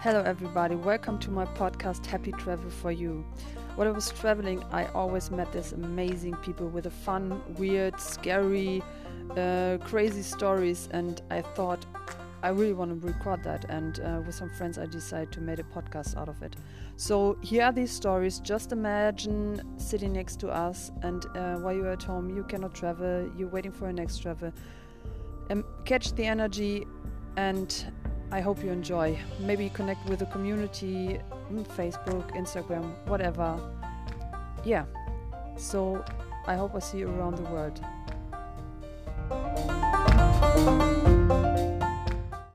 Hello, everybody. Welcome to my podcast, Happy Travel for You. When I was traveling, I always met these amazing people with a fun, weird, scary, uh, crazy stories, and I thought I really want to record that. And uh, with some friends, I decided to make a podcast out of it. So here are these stories. Just imagine sitting next to us, and uh, while you're at home, you cannot travel. You're waiting for your next travel. Um, catch the energy and I hope you enjoy. Maybe connect with the community, mm, Facebook, Instagram, whatever. Yeah. So I hope I see you around the world.